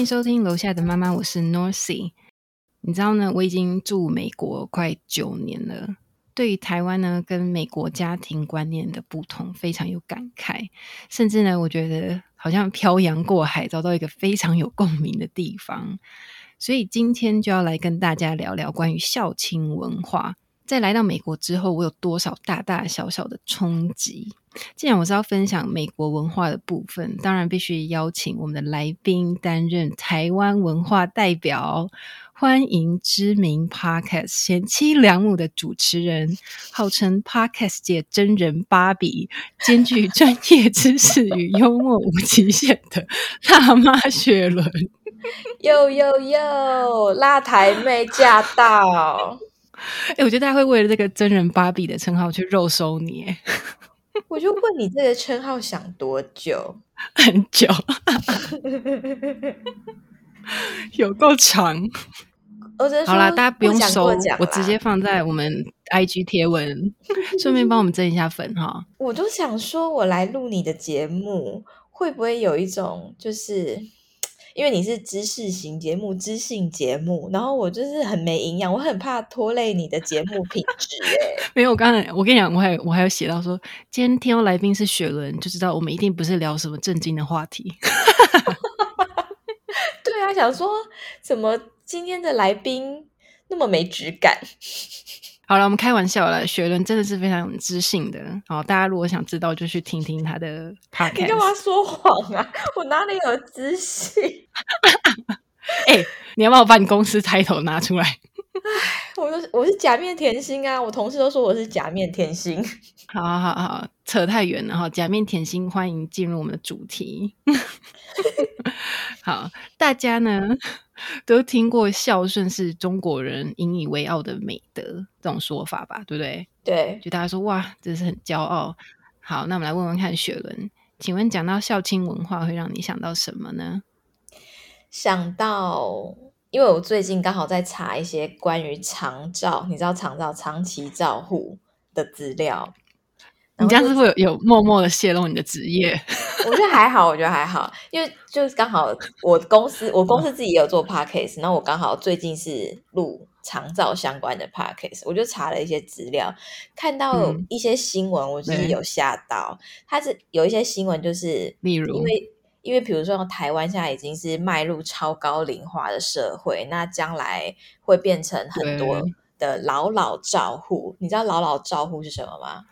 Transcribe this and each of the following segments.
迎收听楼下的妈妈，我是 Norcy。你知道呢，我已经住美国快九年了。对于台湾呢，跟美国家庭观念的不同，非常有感慨。甚至呢，我觉得好像漂洋过海，找到一个非常有共鸣的地方。所以今天就要来跟大家聊聊关于孝亲文化。在来到美国之后，我有多少大大小小的冲击？既然我是要分享美国文化的部分，当然必须邀请我们的来宾担任台湾文化代表。欢迎知名 Podcast 贤妻良母的主持人，号称 Podcast 界真人芭比，兼具专业知识与幽默无极限的辣妈雪伦。哟哟哟，辣台妹驾到！哎，我觉得大家会为了这个真人芭比的称号去肉收你。我就问你这个称号想多久？很久，有够长。好啦，大家不用收，我直接放在我们 IG 贴文，顺便帮我们增一下粉哈。我都想说，我来录你的节目，会不会有一种就是，因为你是知识型节目、知性节目，然后我就是很没营养，我很怕拖累你的节目品质。哎，没有，我刚才我跟你讲，我还我还有写到说，今天听到来宾是雪伦，就知道我们一定不是聊什么正经的话题。对啊，想说怎么？今天的来宾那么没质感。好了，我们开玩笑了。雪伦真的是非常有知性的。好，大家如果想知道，就去听听他的 podcast。你干嘛说谎啊？我哪里有知性？哎，你要不要把你公司抬头拿出来？哎，我是我是假面甜心啊！我同事都说我是假面甜心。好好好，扯太远了哈。假面甜心，欢迎进入我们的主题。好，大家呢？都听过孝顺是中国人引以为傲的美德这种说法吧，对不对？对，就大家说哇，这是很骄傲。好，那我们来问问看，雪伦，请问讲到孝亲文化，会让你想到什么呢？想到，因为我最近刚好在查一些关于长照，你知道长照长期照护的资料。你这样是会有有默默的泄露你的职业？我觉得还好，我觉得还好，因为就是刚好我公司，我公司自己也有做 podcast，然后我刚好最近是录长照相关的 podcast，我就查了一些资料，看到一些新闻，我就是有吓到。它是有一些新闻，就是例如，因为因为比如说台湾现在已经是迈入超高龄化的社会，那将来会变成很多的老老照护。你知道老老照护是什么吗？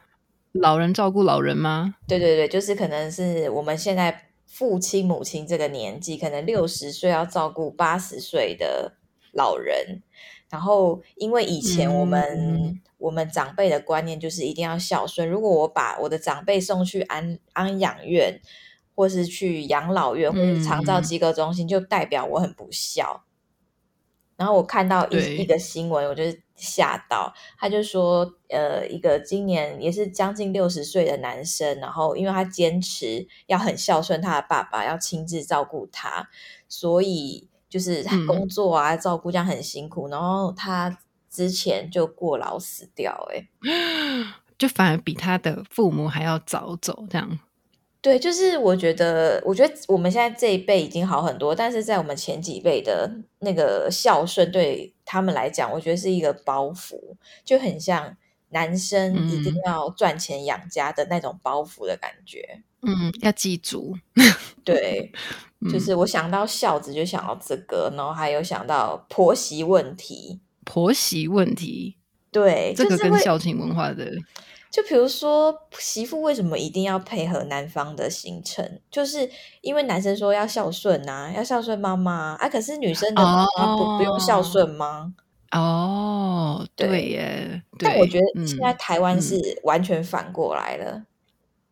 老人照顾老人吗？对对对，就是可能是我们现在父亲母亲这个年纪，可能六十岁要照顾八十岁的老人。然后，因为以前我们我们长辈的观念就是一定要孝顺。如果我把我的长辈送去安安养院，或是去养老院，或是长照机构中心，就代表我很不孝。然后我看到一一个新闻，我就吓到。他就说，呃，一个今年也是将近六十岁的男生，然后因为他坚持要很孝顺他的爸爸，要亲自照顾他，所以就是工作啊照顾这样很辛苦。然后他之前就过劳死掉，哎，就反而比他的父母还要早走，这样。对，就是我觉得，我觉得我们现在这一辈已经好很多，但是在我们前几辈的那个孝顺，对他们来讲，我觉得是一个包袱，就很像男生一定要赚钱养家的那种包袱的感觉。嗯，要记住。对，就是我想到孝子，就想到这个，然后还有想到婆媳问题。婆媳问题，对，这个跟孝亲文化的。就比如说，媳妇为什么一定要配合男方的行程？就是因为男生说要孝顺呐，要孝顺妈妈啊。可是女生的不不用孝顺吗？哦，对耶。但我觉得现在台湾是完全反过来了，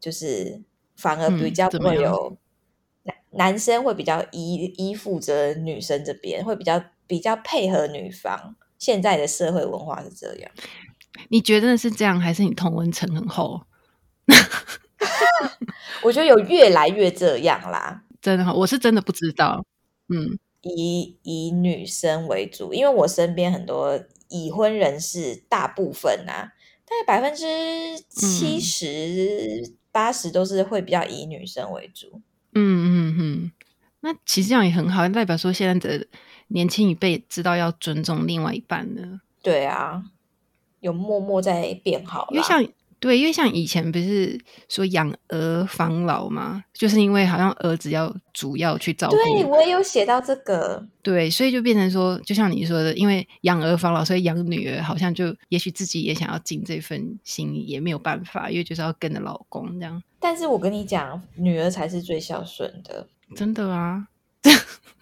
就是反而比较会有男男生会比较依依附着女生这边，会比较比较配合女方。现在的社会文化是这样。你觉得是这样，还是你同温层很厚？我觉得有越来越这样啦，真的，我是真的不知道。嗯，以以女生为主，因为我身边很多已婚人士，大部分啊，大概百分之七十八十都是会比较以女生为主。嗯嗯嗯。那其实这样也很好，代表说现在的年轻一辈知道要尊重另外一半了。对啊，有默默在变好，因为像。对，因为像以前不是说养儿防老吗？就是因为好像儿子要主要去照顾。对我也有写到这个。对，所以就变成说，就像你说的，因为养儿防老，所以养女儿好像就也许自己也想要尽这份心意，也没有办法，因为就是要跟着老公这样。但是我跟你讲，女儿才是最孝顺的，真的啊。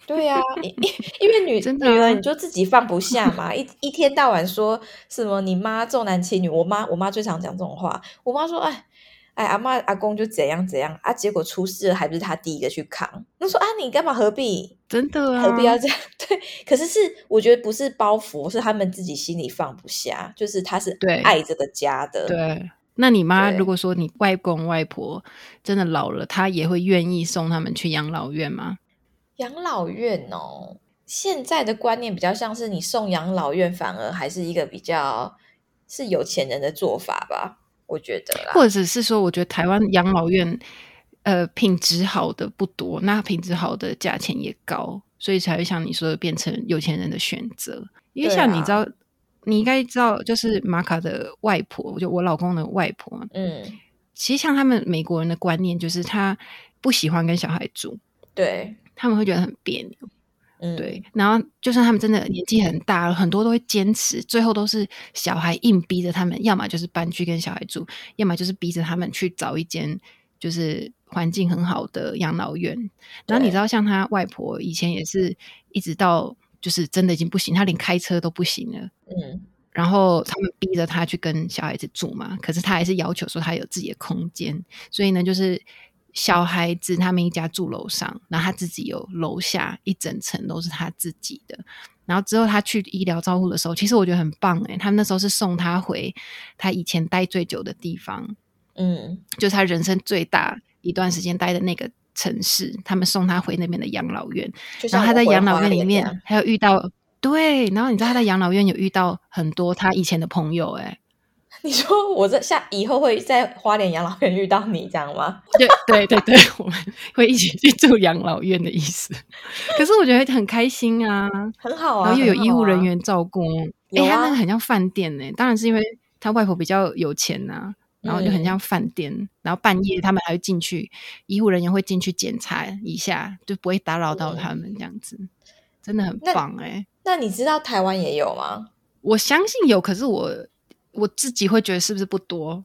对呀，因 因为女女儿你就自己放不下嘛，一 一天到晚说什么你妈重男轻女，我妈我妈最常讲这种话。我妈说，哎哎，阿妈阿公就怎样怎样啊，结果出事了还不是他第一个去扛？那说啊，你干嘛何必？真的啊何必要这样？对，可是是我觉得不是包袱，是他们自己心里放不下，就是他是爱这个家的。对，那你妈如果说你外公外婆真的老了，她也会愿意送他们去养老院吗？养老院哦，现在的观念比较像是你送养老院，反而还是一个比较是有钱人的做法吧？我觉得，或者是说，我觉得台湾养老院，呃，品质好的不多，那品质好的价钱也高，所以才会像你说的变成有钱人的选择。因为像你知道，你应该知道，就是马卡的外婆，就我老公的外婆，嗯，其实像他们美国人的观念，就是他不喜欢跟小孩住，对。他们会觉得很别扭，嗯，对。然后，就算他们真的年纪很大了，很多都会坚持，最后都是小孩硬逼着他们，要么就是搬去跟小孩住，要么就是逼着他们去找一间就是环境很好的养老院。然后你知道，像他外婆以前也是一直到就是真的已经不行，他连开车都不行了，嗯。然后他们逼着他去跟小孩子住嘛，可是他还是要求说他有自己的空间，所以呢，就是。小孩子他们一家住楼上，然后他自己有楼下一整层都是他自己的。然后之后他去医疗照护的时候，其实我觉得很棒诶，他们那时候是送他回他以前待最久的地方，嗯，就是他人生最大一段时间待的那个城市，他们送他回那边的养老院。然后他在养老院里面还有遇到对，然后你知道他在养老院有遇到很多他以前的朋友诶。你说我这下以后会在花莲养老院遇到你，这样吗？对对对对，我们会一起去住养老院的意思。可是我觉得很开心啊，很好啊，然后又有医护人员照顾。哎，他那个很像饭店呢，当然是因为他外婆比较有钱呐，然后就很像饭店。然后半夜他们还会进去，医护人员会进去检查一下，就不会打扰到他们这样子，真的很棒哎。那你知道台湾也有吗？我相信有，可是我。我自己会觉得是不是不多？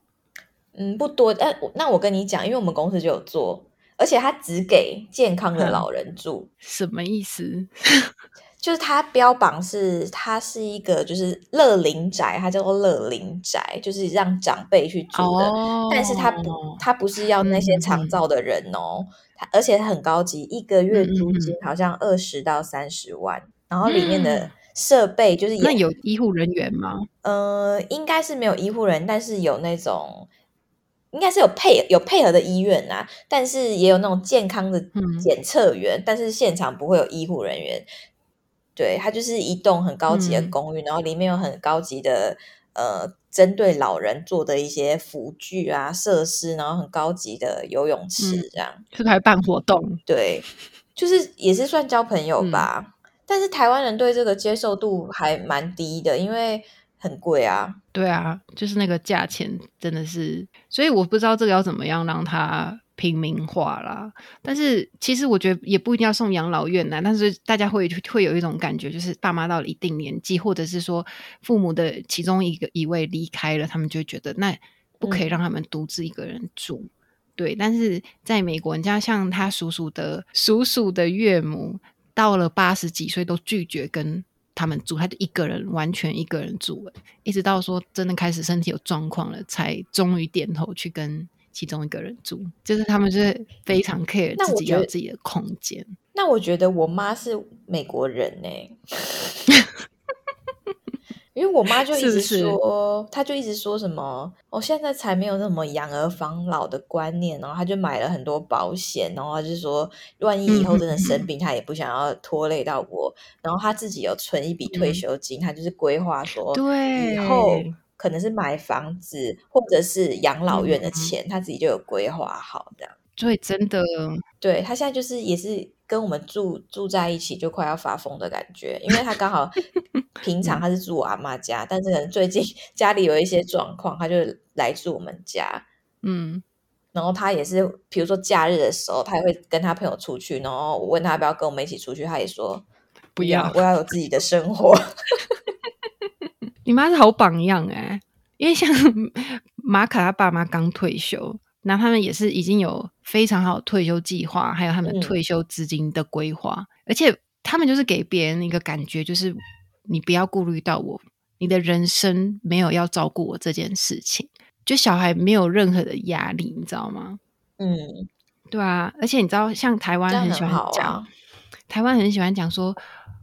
嗯，不多。但那我跟你讲，因为我们公司就有做，而且他只给健康的老人住。什么意思？就是他标榜是它是一个就是乐龄宅，它叫做乐龄宅，就是让长辈去住的。但是它不，它不是要那些长照的人哦。它而且很高级，一个月租金好像二十到三十万，然后里面的。设备就是那有医护人员吗？呃，应该是没有医护人，但是有那种应该是有配有配合的医院啊，但是也有那种健康的检测员，但是现场不会有医护人员。对，它就是一栋很高级的公寓，然后里面有很高级的呃，针对老人做的一些辅具啊设施，然后很高级的游泳池，这样是还办活动。对，就是也是算交朋友吧。但是台湾人对这个接受度还蛮低的，因为很贵啊。对啊，就是那个价钱真的是，所以我不知道这个要怎么样让它平民化啦。但是其实我觉得也不一定要送养老院呐。但是大家会会有一种感觉，就是爸妈到了一定年纪，或者是说父母的其中一个一位离开了，他们就觉得那不可以让他们独自一个人住。对，但是在美国，人家像他叔叔的叔叔的岳母。到了八十几岁都拒绝跟他们住，他就一个人完全一个人住了，一直到说真的开始身体有状况了，才终于点头去跟其中一个人住。就是他们是非常 care 自己有自己的空间。那我觉得我妈是美国人呢。因为我妈就一直说，她就一直说什么，我现在才没有那么养儿防老的观念，然后她就买了很多保险，然后就是说，万一以后真的生病，她也不想要拖累到我，然后她自己有存一笔退休金，她就是规划说，对，以后可能是买房子或者是养老院的钱，她自己就有规划好这样。对，真的，对她现在就是也是。跟我们住住在一起就快要发疯的感觉，因为他刚好 平常他是住我阿妈家，但是可能最近 家里有一些状况，他就来住我们家。嗯，然后他也是，比如说假日的时候，他也会跟他朋友出去，然后我问他要不要跟我们一起出去，他也说不要，我要有自己的生活。你妈是好榜样哎，因为像马卡他爸妈刚退休。那他们也是已经有非常好的退休计划，还有他们退休资金的规划，而且他们就是给别人一个感觉，就是你不要顾虑到我，你的人生没有要照顾我这件事情，就小孩没有任何的压力，你知道吗？嗯，对啊，而且你知道，像台湾很喜欢讲，台湾很喜欢讲说，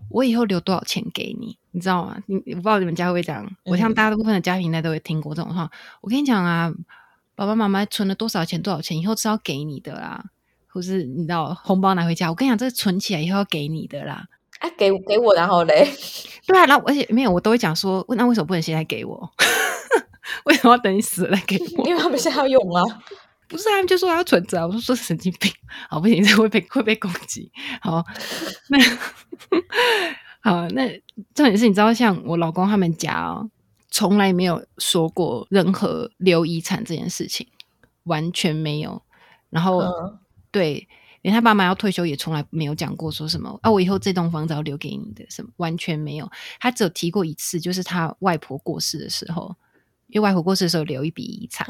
我以后留多少钱给你，你知道吗？你我不知道你们家会不会讲，我像大部分的家庭呢都会听过这种话。我跟你讲啊。爸爸妈妈存了多少钱？多少钱以后是要给你的啦，或是你知道红包拿回家？我跟你讲，这存起来以后要给你的啦。啊，给给我然后嘞？对啊，然后而且没有，我都会讲说，那为什么不能现在给我？为什么要等你死了来给我？因为他们现在要用啊。不是，他们就说要存着。我说说神经病，好不行，这会被 会被攻击。好，那好，那重点是你知道，像我老公他们家哦。从来没有说过任何留遗产这件事情，完全没有。然后，对，连他爸妈要退休也从来没有讲过说什么啊，我以后这栋房子要留给你的什么，完全没有。他只有提过一次，就是他外婆过世的时候，因为外婆过世的时候留一笔遗产，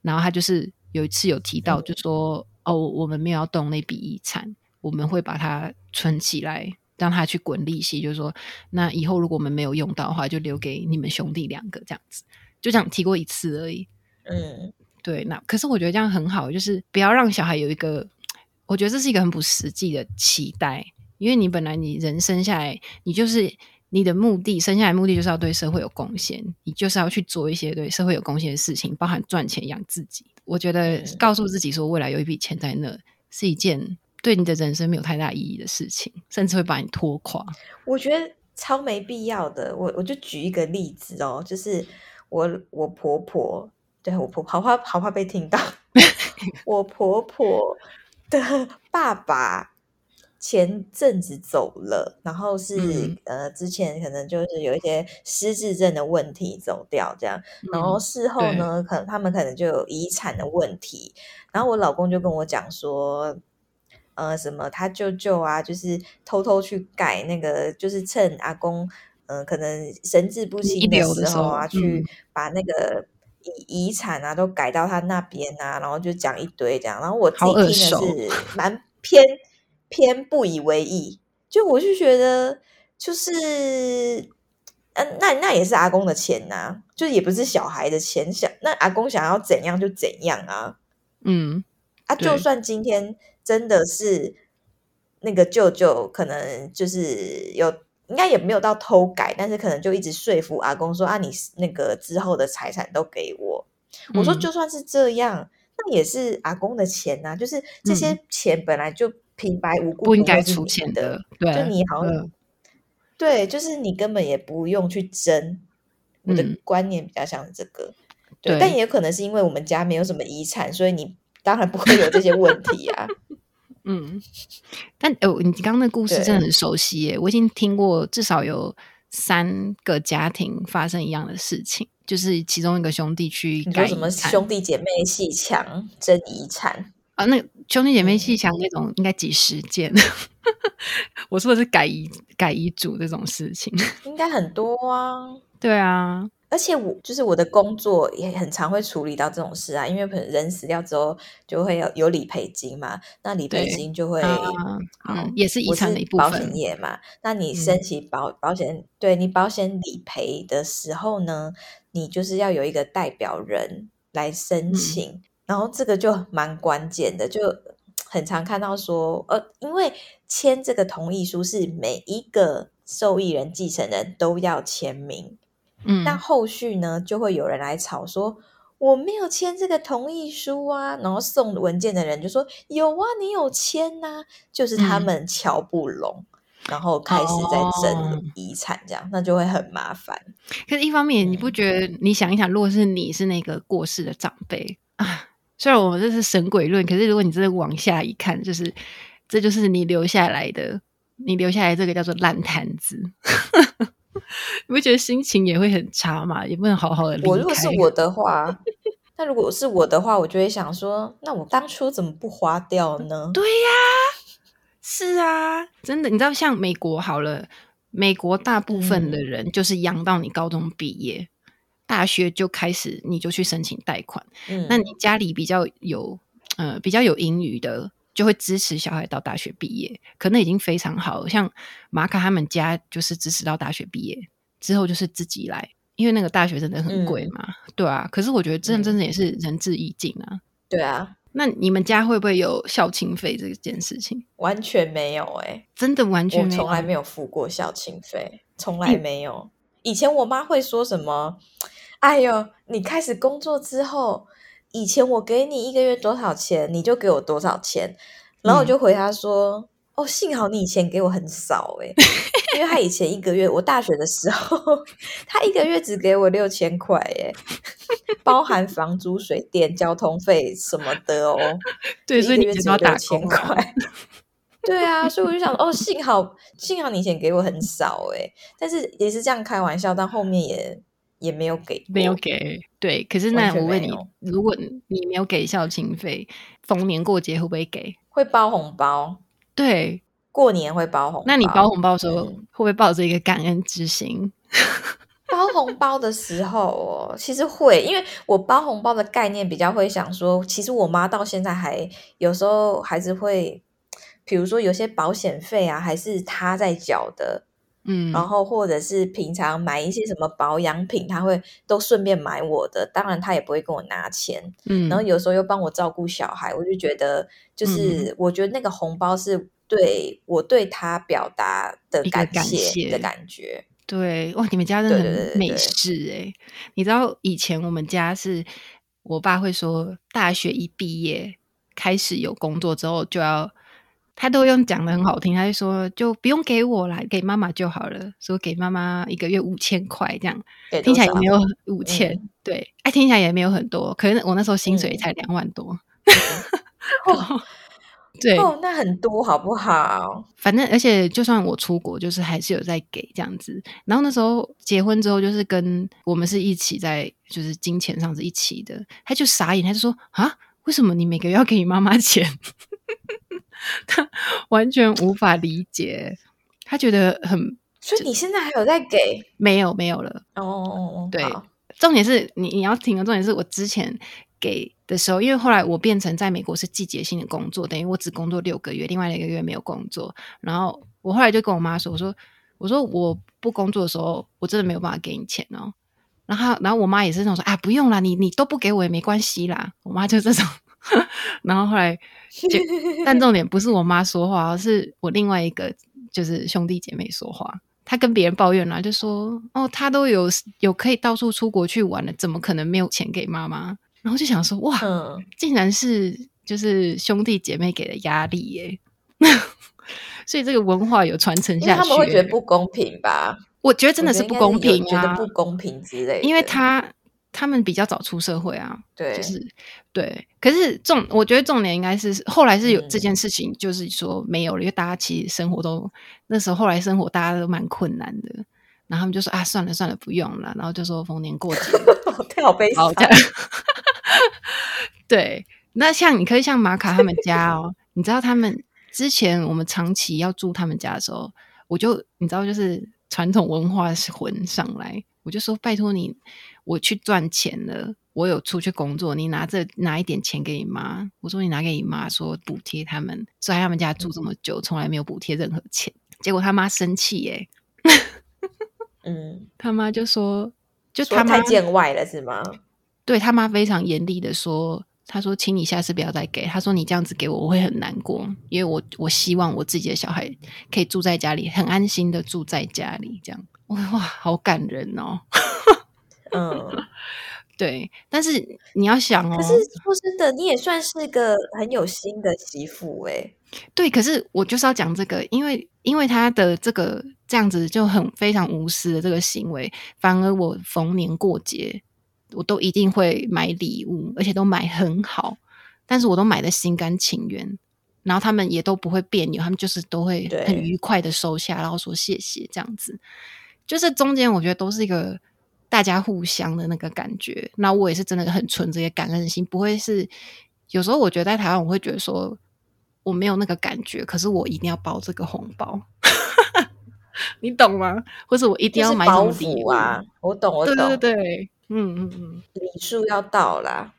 然后他就是有一次有提到，就说哦，我们没有要动那笔遗产，我们会把它存起来。让他去滚利息，就是说，那以后如果我们没有用到的话，就留给你们兄弟两个这样子，就这样提过一次而已。嗯，对。那可是我觉得这样很好，就是不要让小孩有一个，我觉得这是一个很不实际的期待，因为你本来你人生下来，你就是你的目的，生下来目的就是要对社会有贡献，你就是要去做一些对社会有贡献的事情，包含赚钱养自己。我觉得告诉自己说，未来有一笔钱在那，是一件。对你的人生没有太大意义的事情，甚至会把你拖垮。我觉得超没必要的。我我就举一个例子哦，就是我我婆婆，对我婆好怕好怕被听到。我婆婆的爸爸前阵子走了，然后是呃之前可能就是有一些失智症的问题走掉这样，然后事后呢，可能他们可能就有遗产的问题，然后我老公就跟我讲说。呃，什么他舅舅啊，就是偷偷去改那个，就是趁阿公嗯可能神志不清的时候啊，去把那个遗遗产啊都改到他那边啊，然后就讲一堆这样，然后我自己听的是。蛮偏偏不以为意，就我就觉得就是，嗯，那那也是阿公的钱呐，就也不是小孩的钱，想那阿公想要怎样就怎样啊，嗯，啊，就算今天。真的是那个舅舅，可能就是有，应该也没有到偷改，但是可能就一直说服阿公说啊，你那个之后的财产都给我。我说就算是这样，那也是阿公的钱呐，就是这些钱本来就平白无故不应该出钱的，对，就你好像对，就是你根本也不用去争。我的观念比较像这个，对，但也可能是因为我们家没有什么遗产，所以你当然不会有这些问题啊。嗯，但哦，你刚刚那故事真的很熟悉耶！我已经听过至少有三个家庭发生一样的事情，就是其中一个兄弟去改什么兄弟姐妹戏强争遗产啊？那兄弟姐妹戏强那种应该几十件。我说的是改遗改遗嘱这种事情，应该很多啊。对啊。而且我就是我的工作也很常会处理到这种事啊，因为可能人死掉之后就会有有理赔金嘛，那理赔金就会嗯也是遗产的一部分。保险业嘛，那你申请保保险，对你保险理赔的时候呢，你就是要有一个代表人来申请，然后这个就蛮关键的，就很常看到说，呃，因为签这个同意书是每一个受益人继承人都要签名。嗯，但后续呢，就会有人来吵说我没有签这个同意书啊，然后送文件的人就说有啊，你有签呐，就是他们瞧不拢，然后开始在争遗产，这样那就会很麻烦。可是，一方面你不觉得？你想一想，如果是你是那个过世的长辈啊，虽然我们这是神鬼论，可是如果你真的往下一看，就是这就是你留下来的，你留下来这个叫做烂摊子。你不觉得心情也会很差嘛？也不能好好的。我如果是我的话，那如果是我的话，我就会想说，那我当初怎么不花掉呢？对呀，是啊，真的，你知道，像美国好了，美国大部分的人就是养到你高中毕业，大学就开始你就去申请贷款。嗯，那你家里比较有呃比较有盈余的。就会支持小孩到大学毕业，可能已经非常好。像马卡他们家就是支持到大学毕业之后就是自己来，因为那个大学真的很贵嘛，对啊。可是我觉得这真的也是仁至义尽啊。对啊，那你们家会不会有校庆费这件事情？完全没有哎，真的完全从来没有付过校庆费，从来没有。以前我妈会说什么？哎呦，你开始工作之后。以前我给你一个月多少钱，你就给我多少钱，然后我就回他说：“哦，幸好你以前给我很少诶，因为他以前一个月，我大学的时候，他一个月只给我六千块诶，包含房租、水电、交通费什么的哦。对，所以你只要六千块。对啊，所以我就想，哦，幸好幸好你以前给我很少诶，但是也是这样开玩笑，但后面也。也没有给，没有给，对。可是那我问你，如果你没有给校庆费，逢年过节会不会给？会包红包，对，过年会包红包。那你包红包的时候，会不会抱着一个感恩之心？包红包的时候哦，其实会，因为我包红包的概念比较会想说，其实我妈到现在还有时候还是会，比如说有些保险费啊，还是她在缴的。嗯，然后或者是平常买一些什么保养品，他会都顺便买我的，当然他也不会跟我拿钱。嗯，然后有时候又帮我照顾小孩，我就觉得就是我觉得那个红包是对我对他表达的感谢的感觉。对，哇，你们家真的很美式哎！你知道以前我们家是我爸会说，大学一毕业开始有工作之后就要。他都用讲的很好听，他就说就不用给我啦，给妈妈就好了。说给妈妈一个月五千块，这样听起来也没有五千，对，哎，听起来也没有很多。可是我那时候薪水才两万多，对，哦，那很多好不好？反正而且就算我出国，就是还是有在给这样子。然后那时候结婚之后，就是跟我们是一起在，就是金钱上是一起的。他就傻眼，他就说啊，为什么你每个月要给你妈妈钱？他完全无法理解，他觉得很……所以你现在还有在给？没有，没有了。哦哦哦，对。重点是你你要听的重点是我之前给的时候，因为后来我变成在美国是季节性的工作，等于我只工作六个月，另外一个月没有工作。然后我后来就跟我妈说：“我说我说我不工作的时候，我真的没有办法给你钱哦。”然后然后我妈也是那种说：“啊，不用啦，你你都不给我也没关系啦。”我妈就这种。然后后来，就 但重点不是我妈说话，而是我另外一个就是兄弟姐妹说话。他跟别人抱怨了，就说：“哦，他都有有可以到处出国去玩了，怎么可能没有钱给妈妈？”然后就想说：“哇，竟然是就是兄弟姐妹给的压力耶！” 所以这个文化有传承下去，他们会觉得不公平吧？我觉得真的是不公平啊，觉得不公平之类。因为他。他们比较早出社会啊，对，就是对。可是重，我觉得重点应该是后来是有这件事情，就是说没有了，因为大家其实生活都那时候后来生活大家都蛮困难的，然后他们就说啊，算了算了，不用了，然后就说逢年过节，太好悲伤。对，那像你可以像马卡他们家哦，你知道他们之前我们长期要住他们家的时候，我就你知道就是传统文化是混上来，我就说拜托你。我去赚钱了，我有出去工作，你拿着拿一点钱给你妈。我说你拿给你妈，说补贴他们在他们家住这么久，从来没有补贴任何钱。结果他妈生气耶，嗯，他妈就说，就他太见外了是吗？对他妈非常严厉的说，他说，请你下次不要再给。他说你这样子给我，我会很难过，因为我我希望我自己的小孩可以住在家里，很安心的住在家里，这样哇，好感人哦。嗯，对，但是你要想哦，可是说真的，你也算是个很有心的媳妇哎。对，可是我就是要讲这个，因为因为他的这个这样子就很非常无私的这个行为，反而我逢年过节我都一定会买礼物，而且都买很好，但是我都买的心甘情愿。然后他们也都不会别扭，他们就是都会很愉快的收下，然后说谢谢这样子。就是中间我觉得都是一个大家互相的那个感觉。那我也是真的很纯这些感恩心，不会是有时候我觉得在台湾我会觉得说我没有那个感觉，可是我一定要包这个红包。你懂吗？或者我一定要买包袱啊？我懂，我懂，对对对，嗯嗯嗯，礼数要到啦。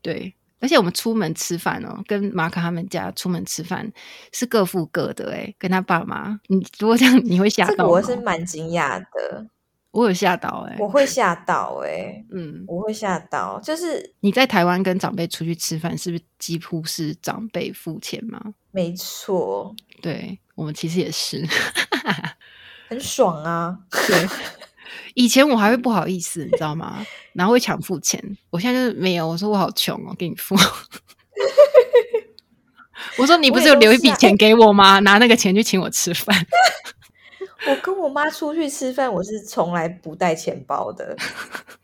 对，而且我们出门吃饭哦，跟马卡他们家出门吃饭是各付各的，哎，跟他爸妈。你如果这样，你会吓到？我是蛮惊讶的，我有吓到，哎，我会吓到，哎，嗯，我会吓到。就是你在台湾跟长辈出去吃饭，是不是几乎是长辈付钱吗？没错，对我们其实也是。很爽啊！对，以前我还会不好意思，你知道吗？然后会抢付钱。我现在就是没有，我说我好穷哦，给你付。我说你不是有留一笔钱给我吗？拿那个钱去请我吃饭。我跟我妈出去吃饭，我是从来不带钱包的，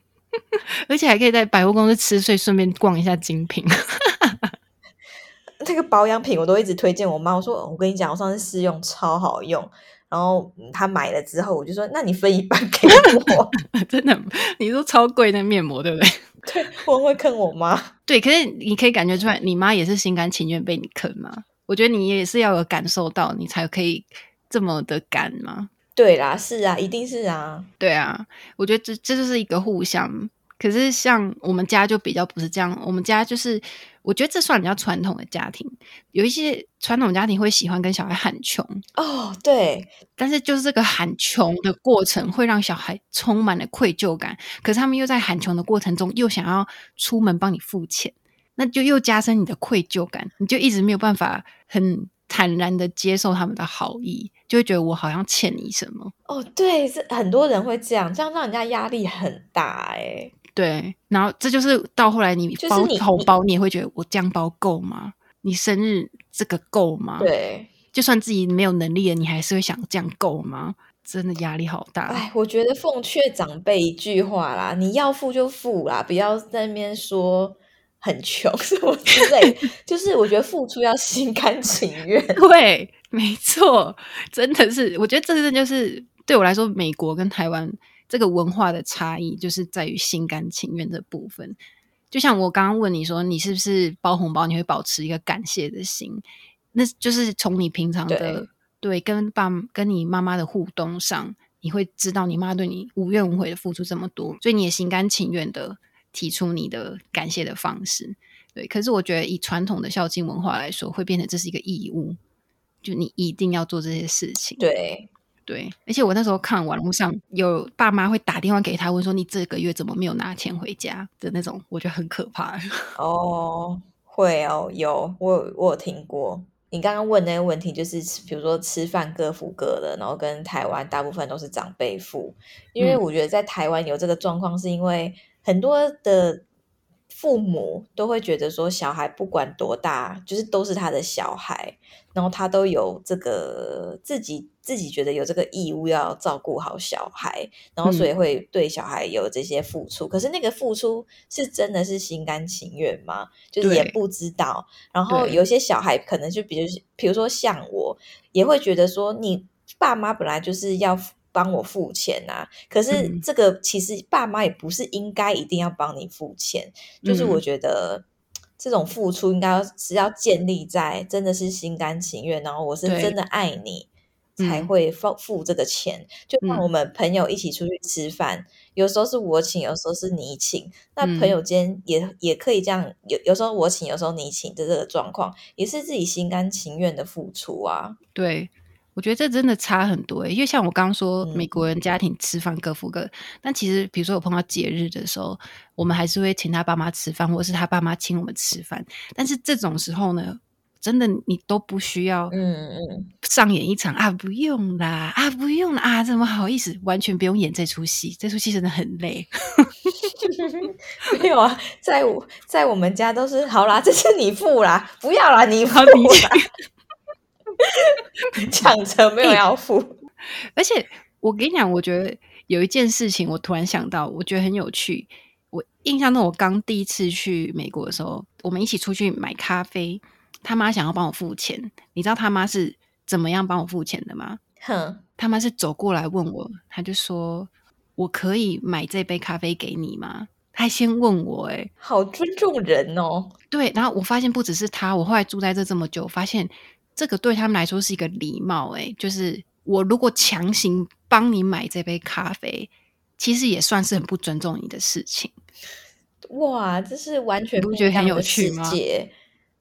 而且还可以在百货公司吃，所以顺便逛一下精品。那个保养品我都一直推荐我妈，我说我跟你讲，我上次试用超好用。然后她买了之后，我就说：“那你分一半给我。”真的，你说超贵那面膜，对不对？对，我会坑我妈。对，可是你可以感觉出来，你妈也是心甘情愿被你坑吗？我觉得你也是要有感受到，你才可以这么的干吗？对啦，是啊，一定是啊。对啊，我觉得这这就是一个互相。可是像我们家就比较不是这样，我们家就是。我觉得这算比较传统的家庭，有一些传统家庭会喜欢跟小孩喊穷哦，对，但是就是这个喊穷的过程会让小孩充满了愧疚感，可是他们又在喊穷的过程中又想要出门帮你付钱，那就又加深你的愧疚感，你就一直没有办法很坦然的接受他们的好意，就会觉得我好像欠你什么哦，对，是很多人会这样，这样让人家压力很大哎。对，然后这就是到后来你包红包，你也会觉得我这样包够吗？你生日这个够吗？对，就算自己没有能力了，你还是会想这样够吗？真的压力好大。哎，我觉得奉劝长辈一句话啦，你要付就付啦，不要在那边说很穷什么之类。就是我觉得付出要心甘情愿。对，没错，真的是，我觉得这个就是对我来说，美国跟台湾。这个文化的差异就是在于心甘情愿的部分。就像我刚刚问你说，你是不是包红包你会保持一个感谢的心？那就是从你平常的对跟爸跟你妈妈的互动上，你会知道你妈对你无怨无悔的付出这么多，所以你也心甘情愿的提出你的感谢的方式。对，可是我觉得以传统的孝敬文化来说，会变成这是一个义务，就你一定要做这些事情。对。对，而且我那时候看网络上有爸妈会打电话给他，问说你这个月怎么没有拿钱回家的那种，我觉得很可怕。哦，会哦，有我我有听过。你刚刚问那个问题，就是比如说吃饭各付各的，然后跟台湾大部分都是长辈付，因为我觉得在台湾有这个状况，是因为很多的。父母都会觉得说，小孩不管多大，就是都是他的小孩，然后他都有这个自己自己觉得有这个义务要照顾好小孩，然后所以会对小孩有这些付出。可是那个付出是真的是心甘情愿吗？就是也不知道。然后有些小孩可能就比如，比如说像我，也会觉得说，你爸妈本来就是要。帮我付钱啊，可是这个其实爸妈也不是应该一定要帮你付钱，就是我觉得这种付出应该是要建立在真的是心甘情愿，然后我是真的爱你才会付付这个钱。就像我们朋友一起出去吃饭，有时候是我请，有时候是你请，那朋友间也也可以这样，有有时候我请，有时候你请的这个状况，也是自己心甘情愿的付出啊。对。我觉得这真的差很多，因为像我刚刚说，美国人家庭吃饭各付各，但其实比如说我碰到节日的时候，我们还是会请他爸妈吃饭，或者是他爸妈请我们吃饭。但是这种时候呢，真的你都不需要，嗯嗯，上演一场啊，不用啦，啊，不用啦，啊，怎么好意思，完全不用演这出戏，这出戏真的很累。没有啊，在我在我们家都是好啦，这是你付啦，不要啦，你付啦。抢着没有要付，而且我跟你讲，我觉得有一件事情，我突然想到，我觉得很有趣。我印象中，我刚第一次去美国的时候，我们一起出去买咖啡，他妈想要帮我付钱，你知道他妈是怎么样帮我付钱的吗？哼，他妈是走过来问我，他就说：“我可以买这杯咖啡给你吗？”他先问我、欸，好尊重人哦。对，然后我发现不只是他，我后来住在这这么久，发现这个对他们来说是一个礼貌、欸。就是我如果强行帮你买这杯咖啡，其实也算是很不尊重你的事情。哇，这是完全不觉得很一样的有趣吗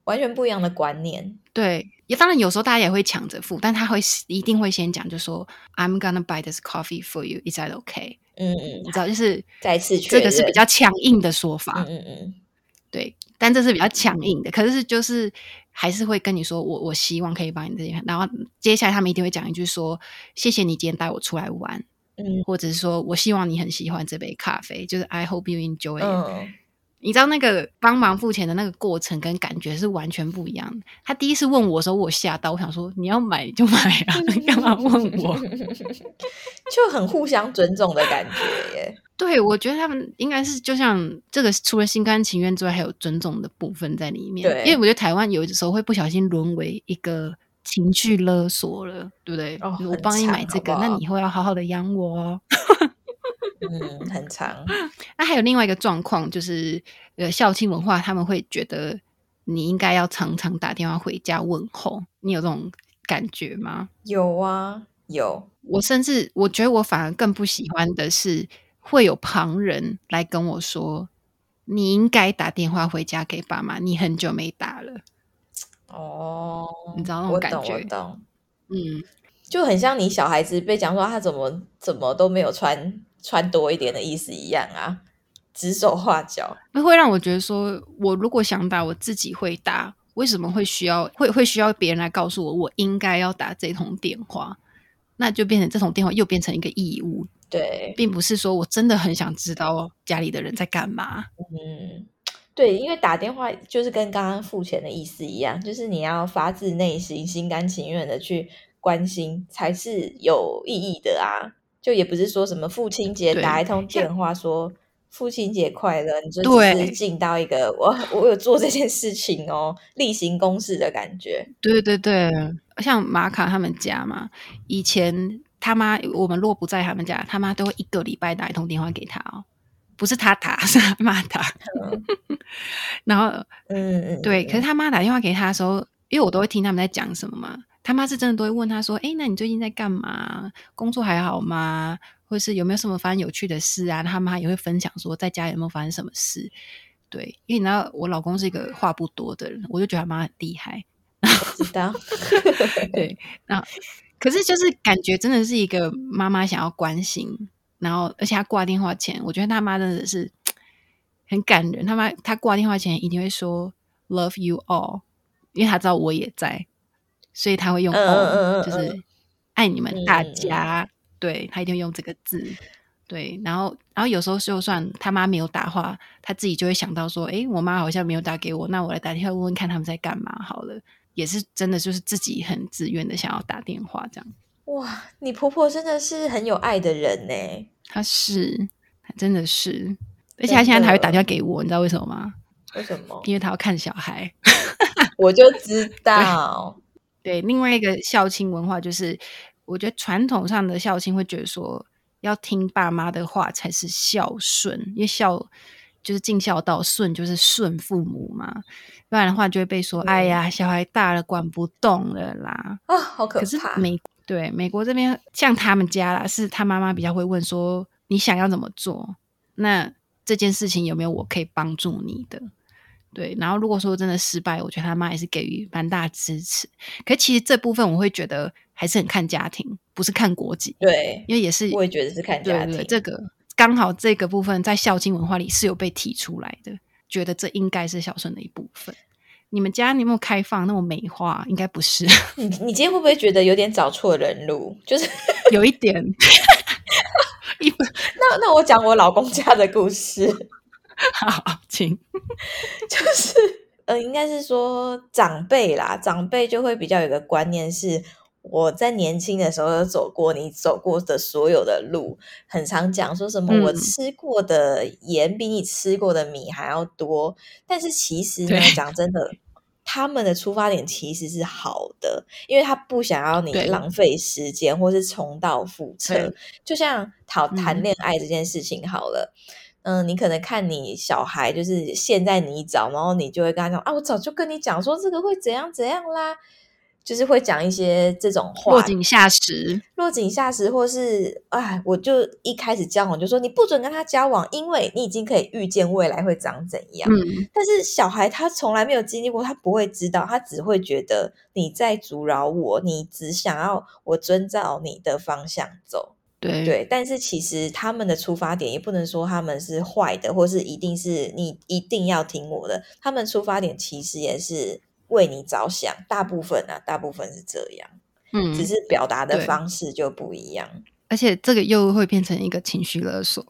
完全不一样的观念。对，也当然有时候大家也会抢着付，但他会一定会先讲，就说 I'm gonna buy this coffee for you, is that okay？嗯嗯，你知道，就是再次确这个是比认较强硬的说法。嗯嗯嗯，对，但这是比较强硬的，可是就是还是会跟你说，我我希望可以帮你这些，然后接下来他们一定会讲一句说，谢谢你今天带我出来玩，嗯。或者是说我希望你很喜欢这杯咖啡，就是 I hope you enjoy it。嗯，你知道那个帮忙付钱的那个过程跟感觉是完全不一样的。他第一次问我的时候，我吓到，我想说你要买就买啊，你 干嘛问我？就很互相尊重的感觉耶。对，我觉得他们应该是就像这个，除了心甘情愿之外，还有尊重的部分在里面。对因为我觉得台湾有的时候会不小心沦为一个情绪勒索了，对不对？哦我帮你买这个，好好那你以后要好好的养我哦。嗯，很长。那还有另外一个状况，就是呃，校庆文化他们会觉得你应该要常常打电话回家问候，你有这种感觉吗？有啊，有。我甚至我觉得我反而更不喜欢的是，会有旁人来跟我说，你应该打电话回家给爸妈，你很久没打了。哦，你知道那种我懂，感觉我懂，嗯，就很像你小孩子被讲说他怎么怎么都没有穿穿多一点的意思一样啊，指手画脚。那会让我觉得说，我如果想打，我自己会打，为什么会需要会会需要别人来告诉我，我应该要打这通电话？那就变成这通电话又变成一个义务，对，并不是说我真的很想知道家里的人在干嘛。嗯，对，因为打电话就是跟刚刚付钱的意思一样，就是你要发自内心、心甘情愿的去关心，才是有意义的啊。就也不是说什么父亲节打一通电话说父亲节快乐，你就只对是尽到一个我我有做这件事情哦，例行公事的感觉。对对对，像马卡他们家嘛，以前他妈我们若不在他们家，他妈都会一个礼拜打一通电话给他哦，不是他打，是他妈打。然后嗯嗯，对，嗯可是他妈打电话给他的时候，因为我都会听他们在讲什么嘛，他妈是真的都会问他说：“哎，那你最近在干嘛？工作还好吗？或是有没有什么发生有趣的事啊？”他妈也会分享说在家有没有发生什么事。对，因为你知道我老公是一个话不多的人，我就觉得他妈很厉害。知道，对，那可是就是感觉真的是一个妈妈想要关心，然后而且他挂电话前，我觉得他妈真的是很感人。他妈他挂电话前一定会说 “love you all”，因为他知道我也在，所以他会用嗯就是爱你们大家。对他一定会用这个字。对，然后，然后有时候就算他妈没有打话，他自己就会想到说：“诶，我妈好像没有打给我，那我来打电话问问看他们在干嘛好了。”也是真的，就是自己很自愿的想要打电话这样。哇，你婆婆真的是很有爱的人呢。她是，她真的是，而且她现在还会打电话给我，你知道为什么吗？为什么？因为她要看小孩。我就知 道。对，另外一个孝亲文化就是，我觉得传统上的孝亲会觉得说，要听爸妈的话才是孝顺，因为孝就是尽孝道，顺就是顺父母嘛，不然的话就会被说，嗯哎呀，小孩大了管不动了啦。啊，好可可是怕！美对美国这边，像他们家啦，是他妈妈比较会问说，你想要怎么做？那这件事情有没有我可以帮助你的？对，然后如果说真的失败，我觉得他妈也是给予蛮大支持。可其实这部分我会觉得还是很看家庭，不是看国籍，对，因为也是我也觉得是看家庭。对对，这个刚好这个部分在孝经文化里是有被提出来的，觉得这应该是孝顺的一部分。你们家你有没有开放那么美化？应该不是，你你今天会不会觉得有点找错人路？就是有一点。一那那我讲我老公家的故事，好，请。就是呃，应该是说长辈啦，长辈就会比较有个观念是。我在年轻的时候有走过你走过的所有的路，很常讲说什么嗯。我吃过的盐比你吃过的米还要多，但是其实呢，讲真的，他们的出发点其实是好的，因为他不想要你浪费时间或是重蹈覆辙。就像讨谈恋爱这件事情好了，嗯，你可能看你小孩就是陷在泥沼，然后你就会跟他讲啊，我早就跟你讲说这个会怎样怎样啦。就是会讲一些这种话，落井下石，落井下石，或是哎，我就一开始交往就说你不准跟他交往，因为你已经可以预见未来会长怎样。嗯，但是小孩他从来没有经历过，他不会知道，他只会觉得你在阻扰我，你只想要我遵照你的方向走。对对，但是其实他们的出发点也不能说他们是坏的，或是一定是你一定要听我的，他们出发点其实也是。为你着想，大部分啊，大部分是这样，嗯，只是表达的方式就不一样，而且这个又会变成一个情绪勒索。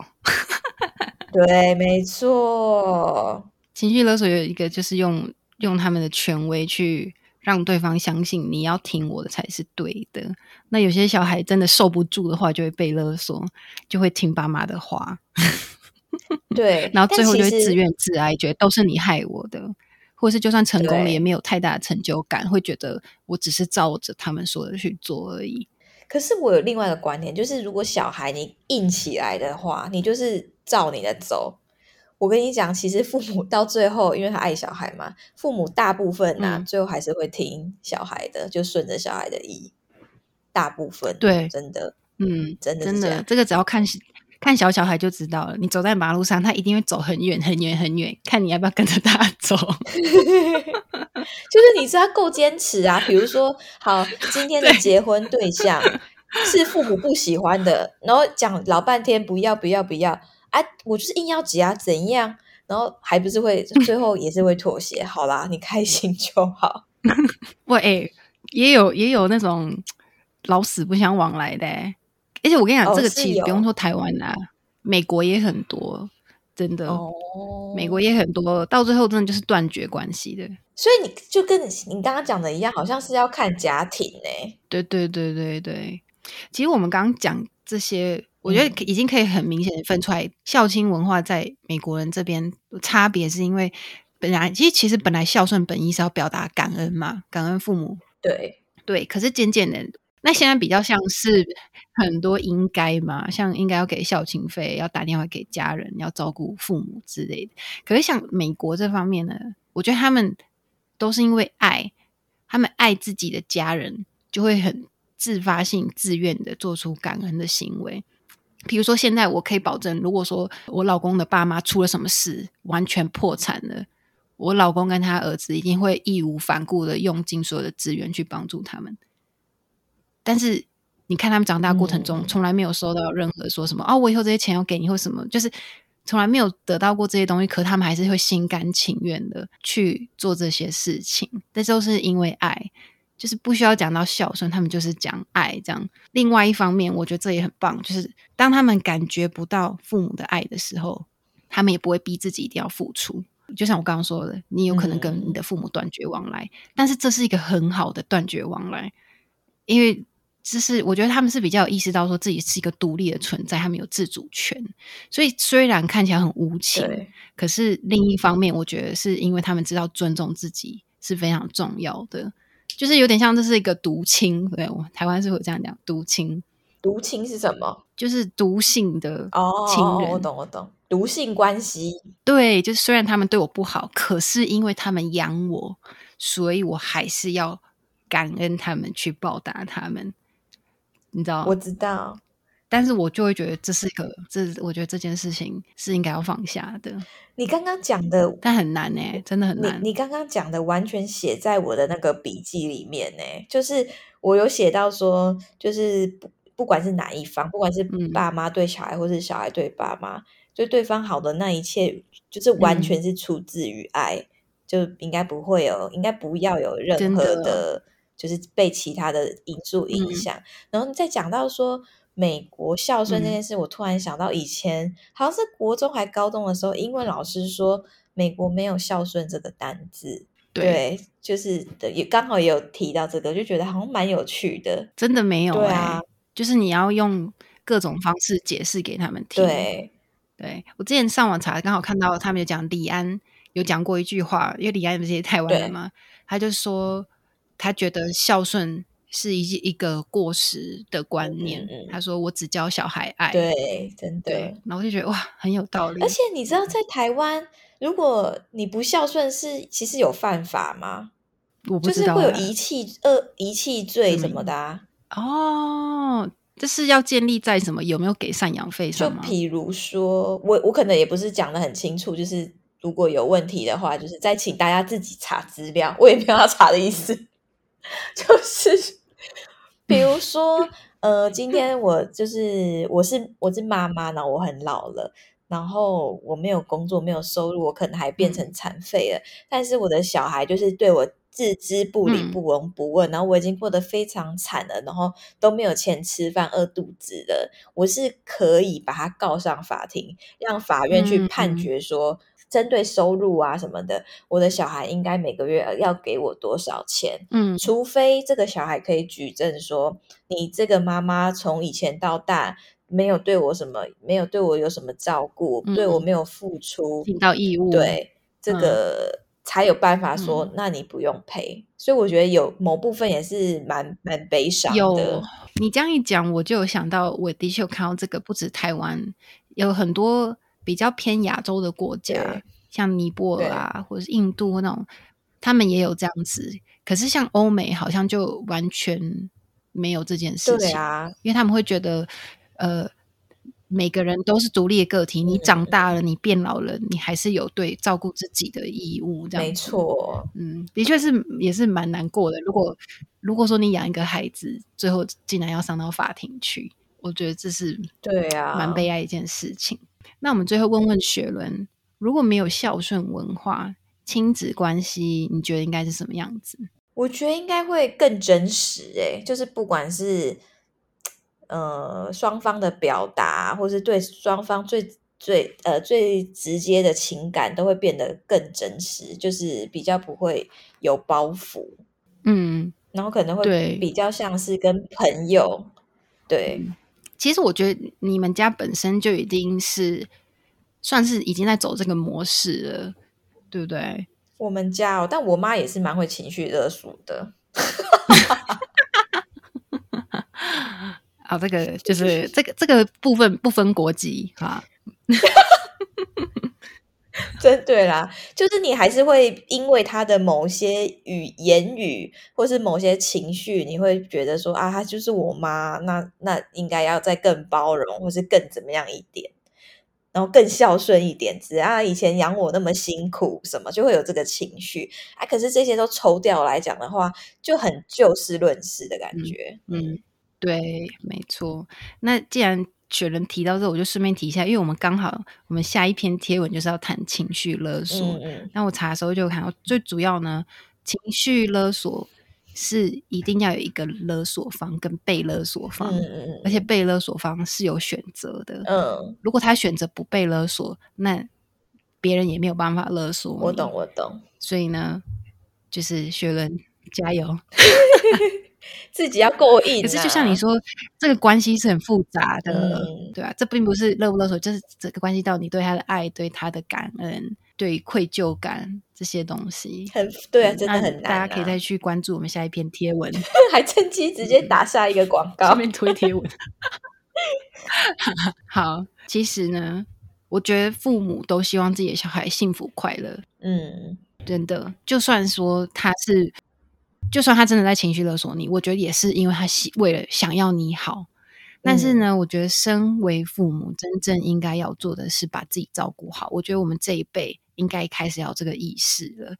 对，没错，情绪勒索有一个就是用用他们的权威去让对方相信你要听我的才是对的。那有些小孩真的受不住的话，就会被勒索，就会听爸妈的话。对，然后最后就会自怨自艾，觉得都是你害我的。或是就算成功了，也没有太大的成就感，会觉得我只是照着他们说的去做而已。可是我有另外一个观点，就是如果小孩你硬起来的话，你就是照你的走。我跟你讲，其实父母 到最后，因为他爱小孩嘛，父母大部分呢，最后还是会听小孩的，就顺着小孩的意。大部分对，真的，嗯，真的真的，这个只要看。看小小孩就知道了，你走在马路上，他一定会走很远很远很远，看你要不要跟着他走。就是你知道够坚持啊，比如说，好，今天的结婚对象是父母不喜欢的，然后讲老半天不要不要不要，哎，我就是硬要挤啊，怎样？然后还不是会最后也是会妥协。好啦，你开心就好。喂，也有也有那种老死不相往来的。而且我跟你讲，这个其实不用说台湾啦，美国也很多，真的，美国也很多，到最后真的就是断绝关系的。所以你就跟你刚刚讲的一样，好像是要看家庭呢。对对对对对，其实我们刚刚讲这些，我觉得已经可以很明显的分出来，孝亲文化在美国人这边差别，是因为本来其实其实本来孝顺本意是要表达感恩嘛，感恩父母。对对，可是渐渐的。那现在比较像是很多应该嘛，像应该要给孝亲费，要打电话给家人，要照顾父母之类的。可是像美国这方面呢，我觉得他们都是因为爱，他们爱自己的家人，就会很自发性、自愿的做出感恩的行为。比如说，现在我可以保证，如果说我老公的爸妈出了什么事，完全破产了，我老公跟他儿子一定会义无反顾的用尽所有的资源去帮助他们。但是你看他们长大过程中，从来没有收到任何说什么哦，我以后这些钱要给你或什么，就是从来没有得到过这些东西。可他们还是会心甘情愿的去做这些事情，这都是因为爱，就是不需要讲到孝顺，他们就是讲爱这样。另外一方面，我觉得这也很棒，就是当他们感觉不到父母的爱的时候，他们也不会逼自己一定要付出。就像我刚刚说的，你有可能跟你的父母断绝往来，但是这是一个很好的断绝往来，因为。就是我觉得他们是比较有意识到说自己是一个独立的存在，他们有自主权。所以虽然看起来很无情，可是另一方面，我觉得是因为他们知道尊重自己是非常重要的。就是有点像这是一个毒亲，对，台湾是会这样讲，毒亲。毒亲是什么？就是毒性的亲人。我懂，我懂，毒性关系。对，就是虽然他们对我不好，可是因为他们养我，所以我还是要感恩他们，去报答他们。你知道？我知道，但是我就会觉得这是一个，这我觉得这件事情是应该要放下的。你刚刚讲的，但很难呢，真的很难。你刚刚讲的完全写在我的那个笔记里面呢，就是我有写到说，就是不不管是哪一方，不管是爸妈对小孩，或是小孩对爸妈，对对方好的那一切，就是完全是出自于爱，就应该不会有，应该不要有任何的。就是被其他的因素影响，然后再讲到说美国孝顺这件事，我突然想到以前好像是国中还高中的时候，英文老师说美国没有孝顺这个单字，对，就是也刚好也有提到这个，就觉得好像蛮有趣的，真的没有，对啊，就是你要用各种方式解释给他们听，对，对我之前上网查，刚好看到他们有讲李安。有讲过一句话，因为李安不是也台湾人嘛，他就说他觉得孝顺是一一个过时的观念。他说我只教小孩爱，对，真的。然后我就觉得哇，很有道理。而且你知道，在台湾，如果你不孝顺，是其实有犯法吗？我不知道，就是会有遗弃呃遗弃罪什么的啊。哦。这是要建立在什么？有没有给赡养费上？就比如说，我我可能也不是讲的很清楚，就是如果有问题的话，就是再请大家自己查资料，我也没有要查的意思。就是比如 说，呃，今天我就是我是我是妈妈呢，我很老了，然后我没有工作，没有收入，我可能还变成残废了，但是我的小孩就是对我。置之不理、不闻不问，然后我已经过得非常惨了，然后都没有钱吃饭、饿肚子了，我是可以把他告上法庭，让法院去判决说，针对收入啊什么的，我的小孩应该每个月要给我多少钱？嗯，除非这个小孩可以举证说，你这个妈妈从以前到大没有对我什么，没有对我有什么照顾，对我没有付出尽到义务，对这个。才有办法说，那你不用赔。所以我觉得有某部分也是蛮蛮悲伤的。你这样一讲，我就有想到，我的确有看到这个，不止台湾，有很多比较偏亚洲的国家，像尼泊尔啊，或者是印度那种，他们也有这样子。可是像欧美，好像就完全没有这件事情啊，因为他们会觉得，呃。每个人都是独立的个体，你长大了，你变老了，你还是有对照顾自己的义务。这样没错，嗯，的确是也是蛮难过的。如果如果说你养一个孩子，最后竟然要上到法庭去，我觉得这是对啊，蛮悲哀一件事情。那我们最后问问雪伦，如果没有孝顺文化，亲子关系，你觉得应该是什么样子？我觉得应该会更真实。哎，就是不管是。呃，双方的表达，或是对双方最最呃最直接的情感，都会变得更真实，就是比较不会有包袱，嗯，然后可能会比较像是跟朋友。对，其实我觉得你们家本身就已经是算是已经在走这个模式了，对不对？我们家哦，但我妈也是蛮会情绪勒索的。啊，这个就是这个这个部分不分国籍哈，真对啦，就是你还是会因为他的某些语言语或是某些情绪，你会觉得说啊，他就是我妈，那那应该要再更包容，或是更怎么样一点，然后更孝顺一点，只啊以前养我那么辛苦，什么就会有这个情绪啊。可是这些都抽掉来讲的话，就很就事论事的感觉，嗯。对，没错。那既然雪人提到这，我就顺便提一下，因为我们刚好我们下一篇贴文就是要谈情绪勒索。那我查的时候就看到，最主要呢，情绪勒索是一定要有一个勒索方跟被勒索方，而且被勒索方是有选择的。嗯，如果他选择不被勒索，那别人也没有办法勒索。我懂，我懂。所以呢，就是雪人加油。自己要够硬，可是就像你说，这个关系是很复杂的，对啊？这并不是勒不勒索，就是这个关系到你对他的爱、对他的感恩、对愧疚感这些东西，很对啊，真的很难。大家可以再去关注我们下一篇贴文，还趁机直接打下一个广告，顺便推贴文。好，其实呢，我觉得父母都希望自己的小孩幸福快乐。嗯，真的，就算说他是。就算他真的在情绪勒索你，我觉得也是因为他希为了想要你好。但是呢，我觉得身为父母，真正应该要做的是把自己照顾好。我觉得我们这一辈应该开始要这个意识了，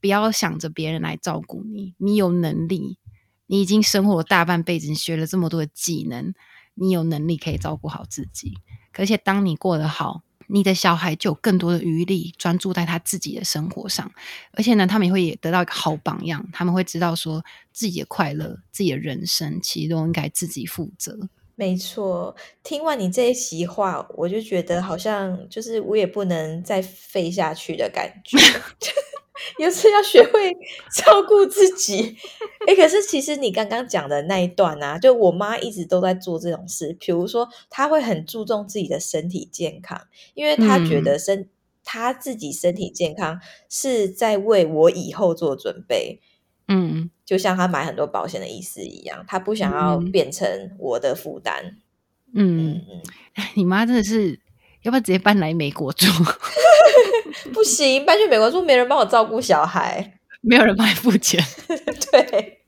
不要想着别人来照顾你。你有能力，你已经生活了大半辈子，你学了这么多的技能，你有能力可以照顾好自己。而且当你过得好。你的小孩就有更多的余力专注在他自己的生活上，而且呢，他们也会也得到一个好榜样。他们会知道说自己的快乐、自己的人生，其实都应该自己负责。没错，听完你这一席话，我就觉得好像就是我也不能再废下去的感觉。有时要学会照顾自己，哎，可是其实你刚刚讲的那一段啊，就我妈一直都在做这种事，比如说她会很注重自己的身体健康，因为她觉得身她自己身体健康是在为我以后做准备。嗯，就像他买很多保险的意思一样，他不想要变成我的负担。嗯嗯，你妈真的是要不要直接搬来美国住？不行，搬去美国住没人帮我照顾小孩，没有人帮你付钱。对，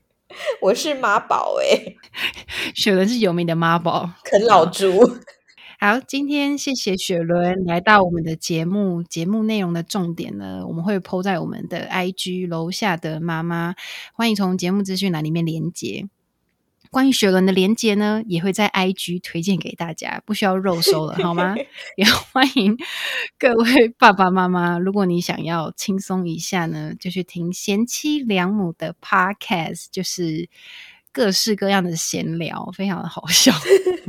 我是妈宝哎，雪伦是有名的妈宝，啃老猪。好，今天谢谢雪伦来到我们的节目。节目内容的重点呢，我们会抛在我们的 IG 楼下的妈妈，欢迎从节目资讯栏里面连接。关于雪伦的连接呢，也会在 IG 推荐给大家，不需要肉收了，好吗？也欢迎各位爸爸妈妈，如果你想要轻松一下呢，就去听贤妻良母的 Podcast，就是。各式各样的闲聊，非常的好笑，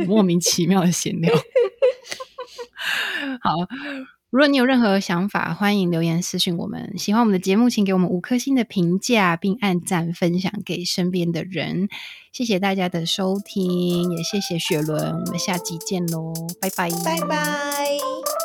莫名其妙的闲聊。好，如果你有任何想法，欢迎留言私讯我们。喜欢我们的节目，请给我们五颗星的评价，并按赞分享给身边的人。谢谢大家的收听，也谢谢雪伦，我们下集见喽，拜拜，拜拜。